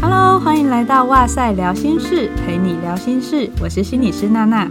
Hello，欢迎来到哇塞聊心事，陪你聊心事，我是心理师娜娜。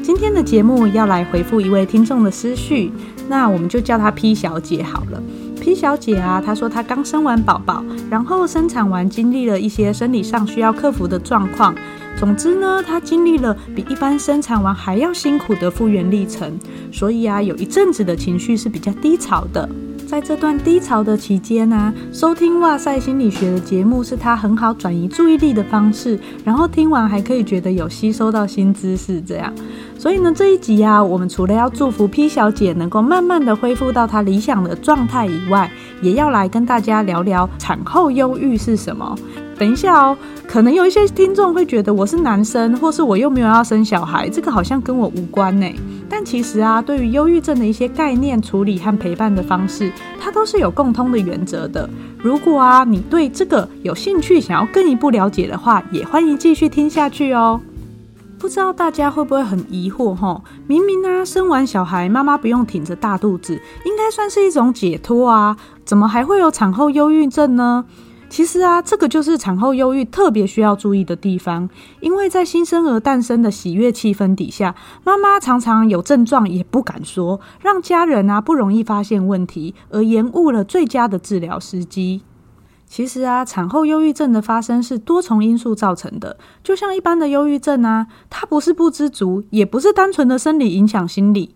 今天的节目要来回复一位听众的思绪，那我们就叫她 P 小姐好了。P 小姐啊，她说她刚生完宝宝，然后生产完经历了一些生理上需要克服的状况。总之呢，她经历了比一般生产完还要辛苦的复原历程，所以啊，有一阵子的情绪是比较低潮的。在这段低潮的期间呢、啊，收听哇塞心理学的节目是她很好转移注意力的方式，然后听完还可以觉得有吸收到新知识，这样。所以呢，这一集啊，我们除了要祝福 P 小姐能够慢慢的恢复到她理想的状态以外，也要来跟大家聊聊产后忧郁是什么。等一下哦，可能有一些听众会觉得我是男生，或是我又没有要生小孩，这个好像跟我无关呢。但其实啊，对于忧郁症的一些概念、处理和陪伴的方式，它都是有共通的原则的。如果啊，你对这个有兴趣，想要更一步了解的话，也欢迎继续听下去哦。不知道大家会不会很疑惑齁？明明啊，生完小孩，妈妈不用挺着大肚子，应该算是一种解脱啊，怎么还会有产后忧郁症呢？其实啊，这个就是产后忧郁特别需要注意的地方，因为在新生儿诞生的喜悦气氛底下，妈妈常常有症状也不敢说，让家人啊不容易发现问题，而延误了最佳的治疗时机。其实啊，产后忧郁症的发生是多重因素造成的，就像一般的忧郁症啊，它不是不知足，也不是单纯的生理影响心理。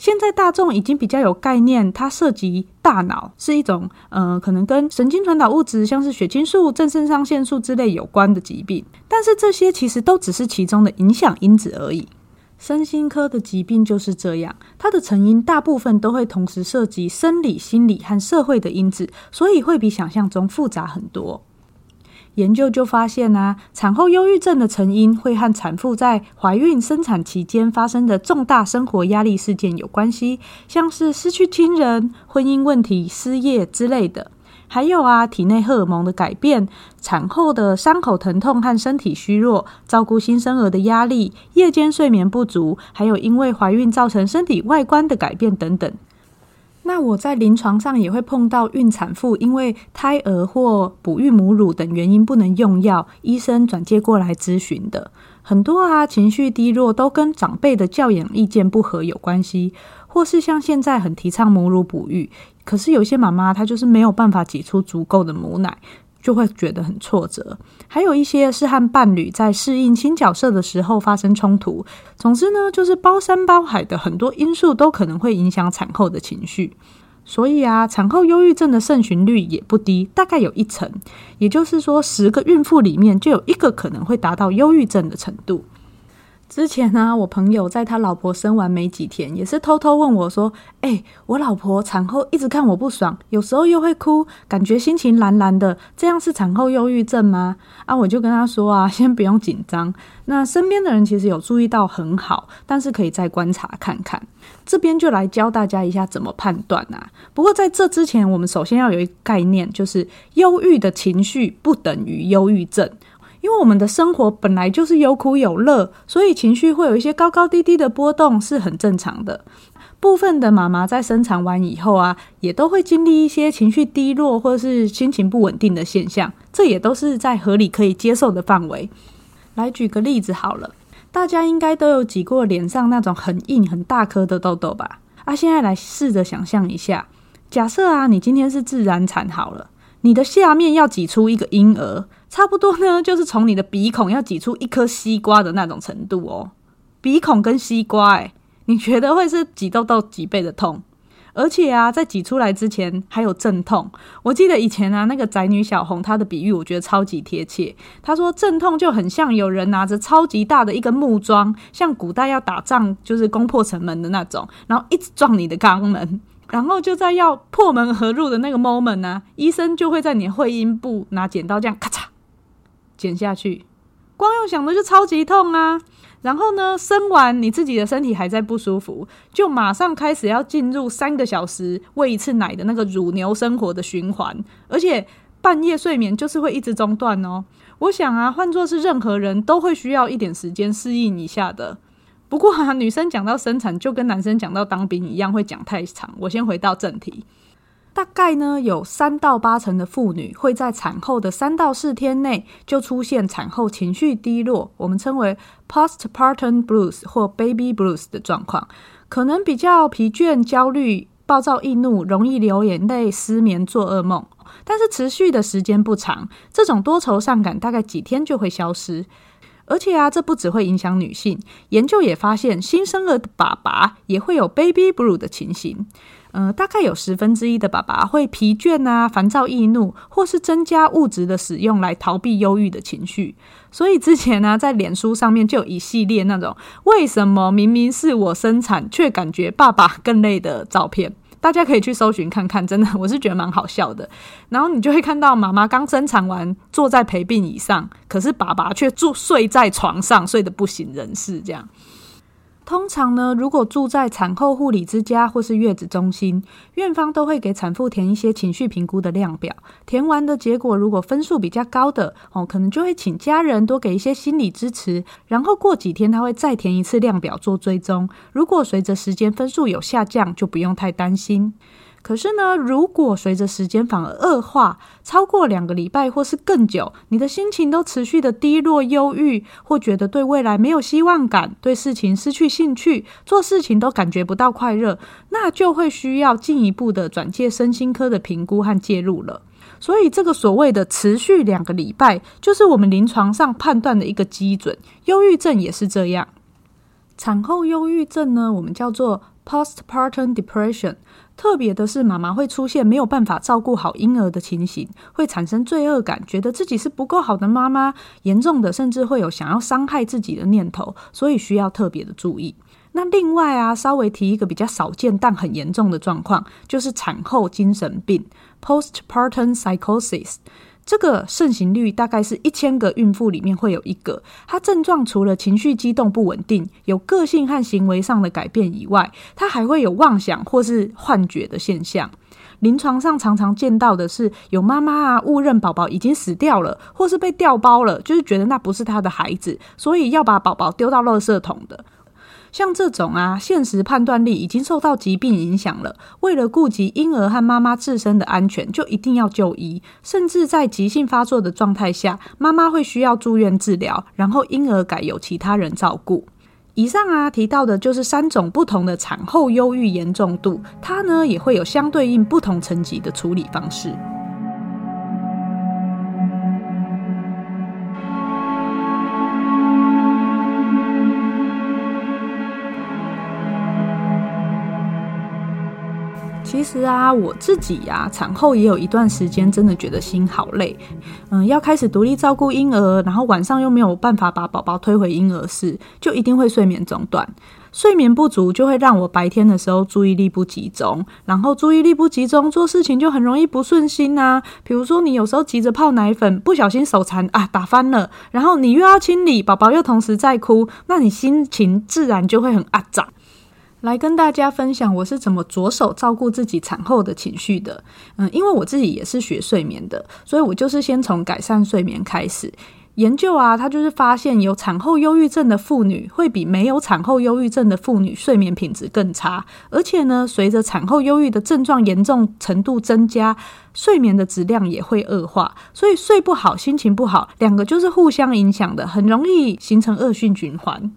现在大众已经比较有概念，它涉及大脑，是一种呃，可能跟神经传导物质，像是血清素、正肾上腺素之类有关的疾病。但是这些其实都只是其中的影响因子而已。身心科的疾病就是这样，它的成因大部分都会同时涉及生理、心理和社会的因子，所以会比想象中复杂很多。研究就发现啊，产后忧郁症的成因会和产妇在怀孕、生产期间发生的重大生活压力事件有关系，像是失去亲人、婚姻问题、失业之类的。还有啊，体内荷尔蒙的改变、产后的伤口疼痛和身体虚弱、照顾新生儿的压力、夜间睡眠不足，还有因为怀孕造成身体外观的改变等等。那我在临床上也会碰到孕产妇因为胎儿或哺育母乳等原因不能用药，医生转介过来咨询的。很多啊，情绪低落都跟长辈的教养意见不合有关系，或是像现在很提倡母乳哺育，可是有些妈妈她就是没有办法挤出足够的母奶。就会觉得很挫折，还有一些是和伴侣在适应新角色的时候发生冲突。总之呢，就是包山包海的很多因素都可能会影响产后的情绪。所以啊，产后忧郁症的盛行率也不低，大概有一成，也就是说，十个孕妇里面就有一个可能会达到忧郁症的程度。之前呢、我朋友在他老婆生完没几天，也是偷偷问我说：“哎、我老婆产后一直看我不爽，有时候又会哭，感觉心情蓝蓝的，这样是产后忧郁症吗？”啊，我就跟他说啊，先不用紧张。那身边的人其实有注意到很好，但是可以再观察看看。这边就来教大家一下怎么判断啊。不过在这之前，我们首先要有一个概念，就是忧郁的情绪不等于忧郁症。因为我们的生活本来就是有苦有乐，所以情绪会有一些高高低低的波动是很正常的。部分的妈妈在生产完以后啊，也都会经历一些情绪低落或是心情不稳定的现象，这也都是在合理可以接受的范围。来举个例子好了，大家应该都有挤过脸上那种很硬很大颗的痘痘吧？啊，现在来试着想象一下，假设啊，你今天是自然产好了，你的下面要挤出一个婴儿。差不多呢，就是从你的鼻孔要挤出一颗西瓜的那种程度哦。鼻孔跟西瓜，诶，你觉得会是挤痘痘几倍的痛？而且啊，在挤出来之前还有阵痛。我记得以前啊，那个宅女小红她的比喻，我觉得超级贴切。她说阵痛就很像有人拿着超级大的一根木桩，像古代要打仗就是攻破城门的那种，然后一直撞你的肛门。然后就在要破门而入的那个 moment 呢，啊，医生就会在你会阴部拿剪刀这样咔嚓。剪下去，光用想的就超级痛啊！然后呢，生完你自己的身体还在不舒服，就马上开始要进入三个小时喂一次奶的那个乳牛生活的循环，而且半夜睡眠就是会一直中断哦。我想啊，换作是任何人都会需要一点时间适应一下的。不过啊，女生讲到生产就跟男生讲到当兵一样，会讲太长。我先回到正题。大概呢，有三到八成的妇女会在产后的三到四天内就出现产后情绪低落，我们称为 postpartum blues 或 baby blues 的状况，可能比较疲倦、焦虑、暴躁易怒，容易流眼泪、失眠、做噩梦，但是持续的时间不长，这种多愁善感大概几天就会消失。而且啊，这不只会影响女性，研究也发现，新生儿的爸爸也会有 baby blue 的情形。呃，大概有十分之一的爸爸会疲倦啊、烦躁易怒，或是增加物质的使用来逃避忧郁的情绪。所以之前呢，在脸书上面就有一系列那种为什么明明是我生产，却感觉爸爸更累的照片。大家可以去搜寻看看，真的，我是觉得蛮好笑的。然后你就会看到妈妈刚生产完，坐在陪病椅上，可是爸爸却住睡在床上，睡得不省人事，这样。通常呢，如果住在产后护理之家或是月子中心，院方都会给产妇填一些情绪评估的量表。填完的结果，如果分数比较高的哦，可能就会请家人多给一些心理支持。然后过几天，他会再填一次量表做追踪。如果随着时间分数有下降，就不用太担心。可是呢，如果随着时间反而恶化，超过两个礼拜或是更久，你的心情都持续的低落、忧郁，或觉得对未来没有希望感，对事情失去兴趣，做事情都感觉不到快乐，那就会需要进一步的转介身心科的评估和介入了。所以，这个所谓的持续两个礼拜，就是我们临床上判断的一个基准。忧郁症也是这样。产后忧郁症呢，我们叫做 postpartum depression。特别的是，妈妈会出现没有办法照顾好婴儿的情形，会产生罪恶感，觉得自己是不够好的妈妈，严重的甚至会有想要伤害自己的念头，所以需要特别的注意。那另外啊，稍微提一个比较少见但很严重的状况，就是产后精神病 （postpartum psychosis）。这个盛行率大概是一千个孕妇里面会有一个，她症状除了情绪激动不稳定、有个性和行为上的改变以外，她还会有妄想或是幻觉的现象。临床上常常见到的是，有妈妈啊误认宝宝已经死掉了，或是被调包了，就是觉得那不是她的孩子，所以要把宝宝丢到垃圾桶的。像这种啊，现实判断力已经受到疾病影响了。为了顾及婴儿和妈妈自身的安全，就一定要就医。甚至在急性发作的状态下，妈妈会需要住院治疗，然后婴儿改由其他人照顾。以上啊提到的就是三种不同的产后忧郁严重度，它呢也会有相对应不同层级的处理方式。是啊，我自己呀、产后也有一段时间，真的觉得心好累。嗯，要开始独立照顾婴儿，然后晚上又没有办法把宝宝推回婴儿室，就一定会睡眠中断。睡眠不足就会让我白天的时候注意力不集中，然后注意力不集中，做事情就很容易不顺心啊。比如说，你有时候急着泡奶粉，不小心手残啊，打翻了，然后你又要清理，宝宝又同时在哭，那你心情自然就会很阿杂。来跟大家分享我是怎么着手照顾自己产后的情绪的。嗯，因为我自己也是学睡眠的，所以我就是先从改善睡眠开始。研究啊，他就是发现有产后忧郁症的妇女会比没有产后忧郁症的妇女睡眠品质更差，而且呢，随着产后忧郁的症状严重程度增加，睡眠的质量也会恶化。所以睡不好，心情不好，两个就是互相影响的，很容易形成恶性循环。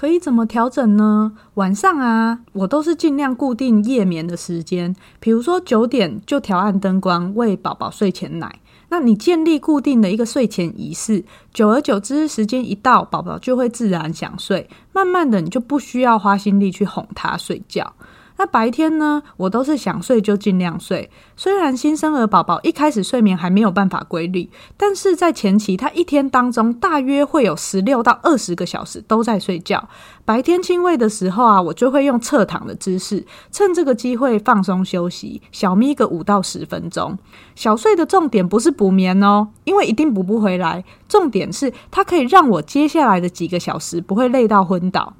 可以怎么调整呢？晚上啊，我都是尽量固定夜眠的时间，比如说九点就调暗灯光，喂宝宝睡前奶。那你建立固定的一个睡前仪式，久而久之，时间一到，宝宝就会自然想睡，慢慢的你就不需要花心力去哄他睡觉。那白天呢，我都是想睡就尽量睡。虽然新生儿宝宝一开始睡眠还没有办法规律，但是在前期，他一天当中大约会有十六到二十个小时都在睡觉。白天亲喂的时候啊，我就会用侧躺的姿势，趁这个机会放松休息，小眯个五到十分钟。小睡的重点不是补眠哦，因为一定补不回来。重点是它可以让我接下来的几个小时不会累到昏倒。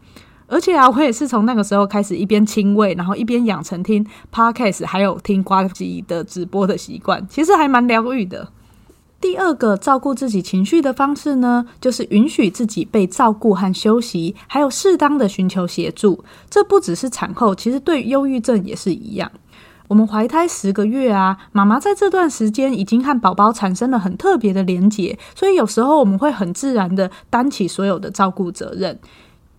而且啊，我也是从那个时候开始一边亲喂，然后一边养成听 podcast，还有听呱吉的直播的习惯，其实还蛮疗愈的。第二个照顾自己情绪的方式呢，就是允许自己被照顾和休息，还有适当的寻求协助。这不只是产后，其实对忧郁症也是一样。我们怀胎十个月啊，妈妈在这段时间已经和宝宝产生了很特别的连结，所以有时候我们会很自然的担起所有的照顾责任。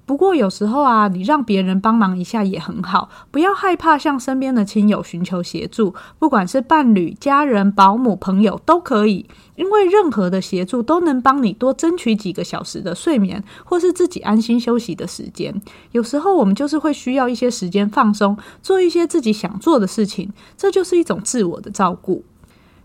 不过有时候啊，你让别人帮忙一下也很好，不要害怕向身边的亲友寻求协助，不管是伴侣、家人、保姆、朋友都可以，因为任何的协助都能帮你多争取几个小时的睡眠，或是自己安心休息的时间。有时候我们就是会需要一些时间放松，做一些自己想做的事情，这就是一种自我的照顾。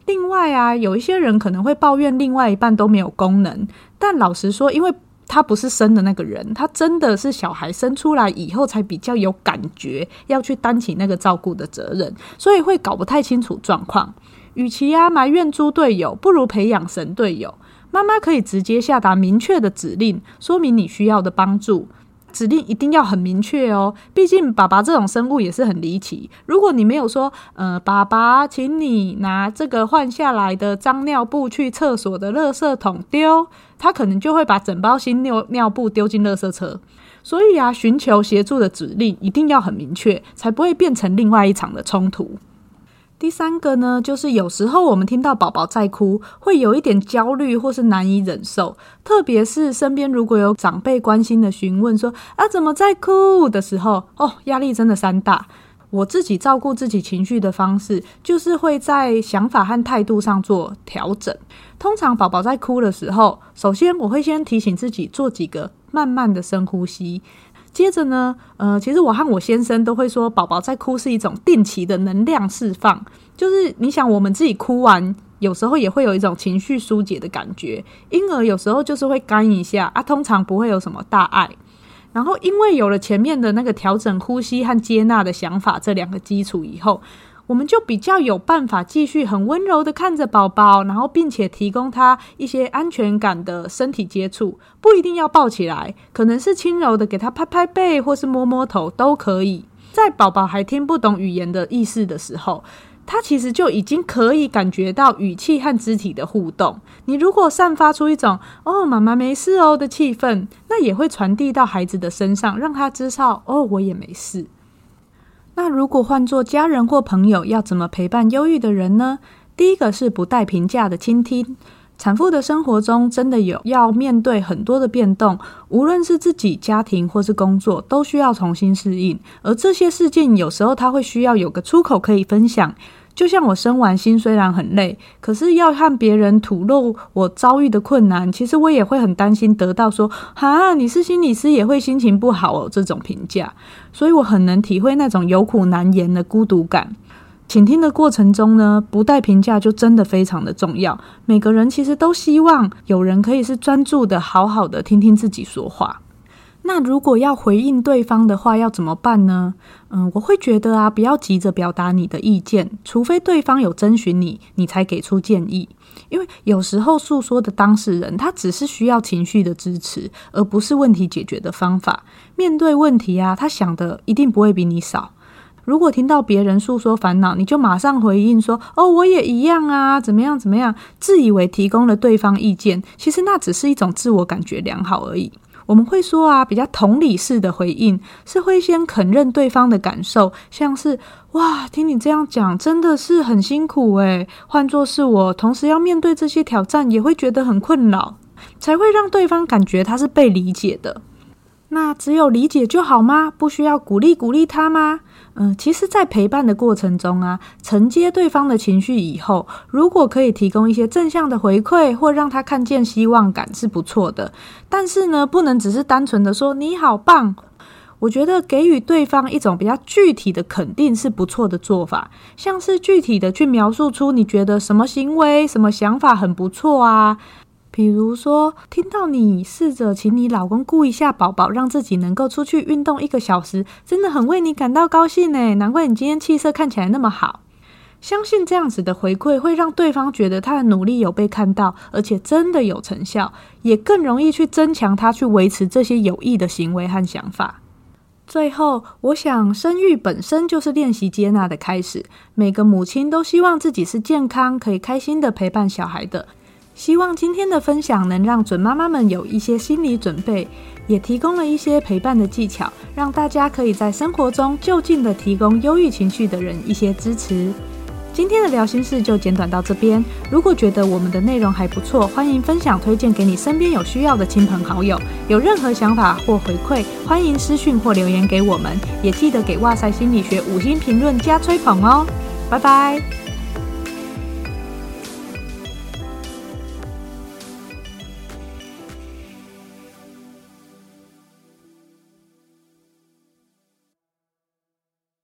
另外啊，有一些人可能会抱怨另外一半都没有功能，但老实说，因为他不是生的那个人，他真的是小孩生出来以后才比较有感觉，要去担起那个照顾的责任，所以会搞不太清楚状况。与其啊埋怨猪队友，不如培养神队友。妈妈可以直接下达明确的指令，说明你需要的帮助。指令一定要很明确哦，毕竟爸爸这种生物也是很离奇。如果你没有说，呃，爸爸，请你拿这个换下来的脏尿布去厕所的垃圾桶丢，他可能就会把整包新尿尿布丢进垃圾车。所以啊，寻求协助的指令一定要很明确，才不会变成另外一场的冲突。第三个呢，就是有时候我们听到宝宝在哭，会有一点焦虑或是难以忍受，特别是身边如果有长辈关心的询问说啊，怎么在哭的时候，哦，压力真的山大。我自己照顾自己情绪的方式，就是会在想法和态度上做调整。通常宝宝在哭的时候，首先我会先提醒自己做几个慢慢的深呼吸。接着呢，呃，其实我和我先生都会说，宝宝在哭是一种定期的能量释放。就是你想，我们自己哭完，有时候也会有一种情绪疏解的感觉，婴儿有时候就是会干一下啊，通常不会有什么大碍。然后因为有了前面的那个调整呼吸和接纳的想法这两个基础以后。我们就比较有办法继续很温柔的看着宝宝，然后并且提供他一些安全感的身体接触，不一定要抱起来，可能是轻柔的给他拍拍背或是摸摸头都可以。在宝宝还听不懂语言的意思的时候，他其实就已经可以感觉到语气和肢体的互动。你如果散发出一种“哦，妈妈没事哦”的气氛，那也会传递到孩子的身上，让他知道“哦，我也没事”。那如果换做家人或朋友，要怎么陪伴忧郁的人呢？第一个是不带评价的倾听。产妇的生活中真的有要面对很多的变动，无论是自己、家庭或是工作，都需要重新适应。而这些事件有时候他会需要有个出口可以分享。就像我生完心虽然很累，可是要和别人吐露我遭遇的困难，其实我也会很担心得到说“哈，你是心理师也会心情不好哦”这种评价，所以我很能体会那种有苦难言的孤独感。倾听的过程中呢，不带评价就真的非常的重要。每个人其实都希望有人可以是专注的，好好的听听自己说话。那如果要回应对方的话，要怎么办呢？嗯，我会觉得啊，不要急着表达你的意见，除非对方有征询你，你才给出建议。因为有时候诉说的当事人，他只是需要情绪的支持，而不是问题解决的方法。面对问题啊，他想的一定不会比你少。如果听到别人诉说烦恼，你就马上回应说：“哦，我也一样啊，怎么样怎么样？”自以为提供了对方意见，其实那只是一种自我感觉良好而已。我们会说啊，比较同理式的回应是会先肯认对方的感受，像是哇，听你这样讲真的是很辛苦诶。换作是我，同时要面对这些挑战，也会觉得很困扰，才会让对方感觉他是被理解的。那只有理解就好吗？不需要鼓励鼓励他吗？嗯，其实，在陪伴的过程中啊，承接对方的情绪以后，如果可以提供一些正向的回馈，或让他看见希望感，是不错的。但是呢，不能只是单纯的说“你好棒”。我觉得给予对方一种比较具体的肯定是不错的做法，像是具体的去描述出你觉得什么行为、什么想法很不错啊。比如说，听到你试着请你老公顾一下宝宝，让自己能够出去运动一个小时，真的很为你感到高兴呢。难怪你今天气色看起来那么好。相信这样子的回馈会让对方觉得他的努力有被看到，而且真的有成效，也更容易去增强他去维持这些有益的行为和想法。最后，我想生育本身就是练习接纳的开始。每个母亲都希望自己是健康、可以开心的陪伴小孩的。希望今天的分享能让准妈妈们有一些心理准备，也提供了一些陪伴的技巧，让大家可以在生活中就近的提供忧郁情绪的人一些支持。今天的聊心事就简短到这边。如果觉得我们的内容还不错，欢迎分享推荐给你身边有需要的亲朋好友。有任何想法或回馈，欢迎私讯或留言给我们。也记得给哇塞心理学五星评论加吹捧哦。拜拜。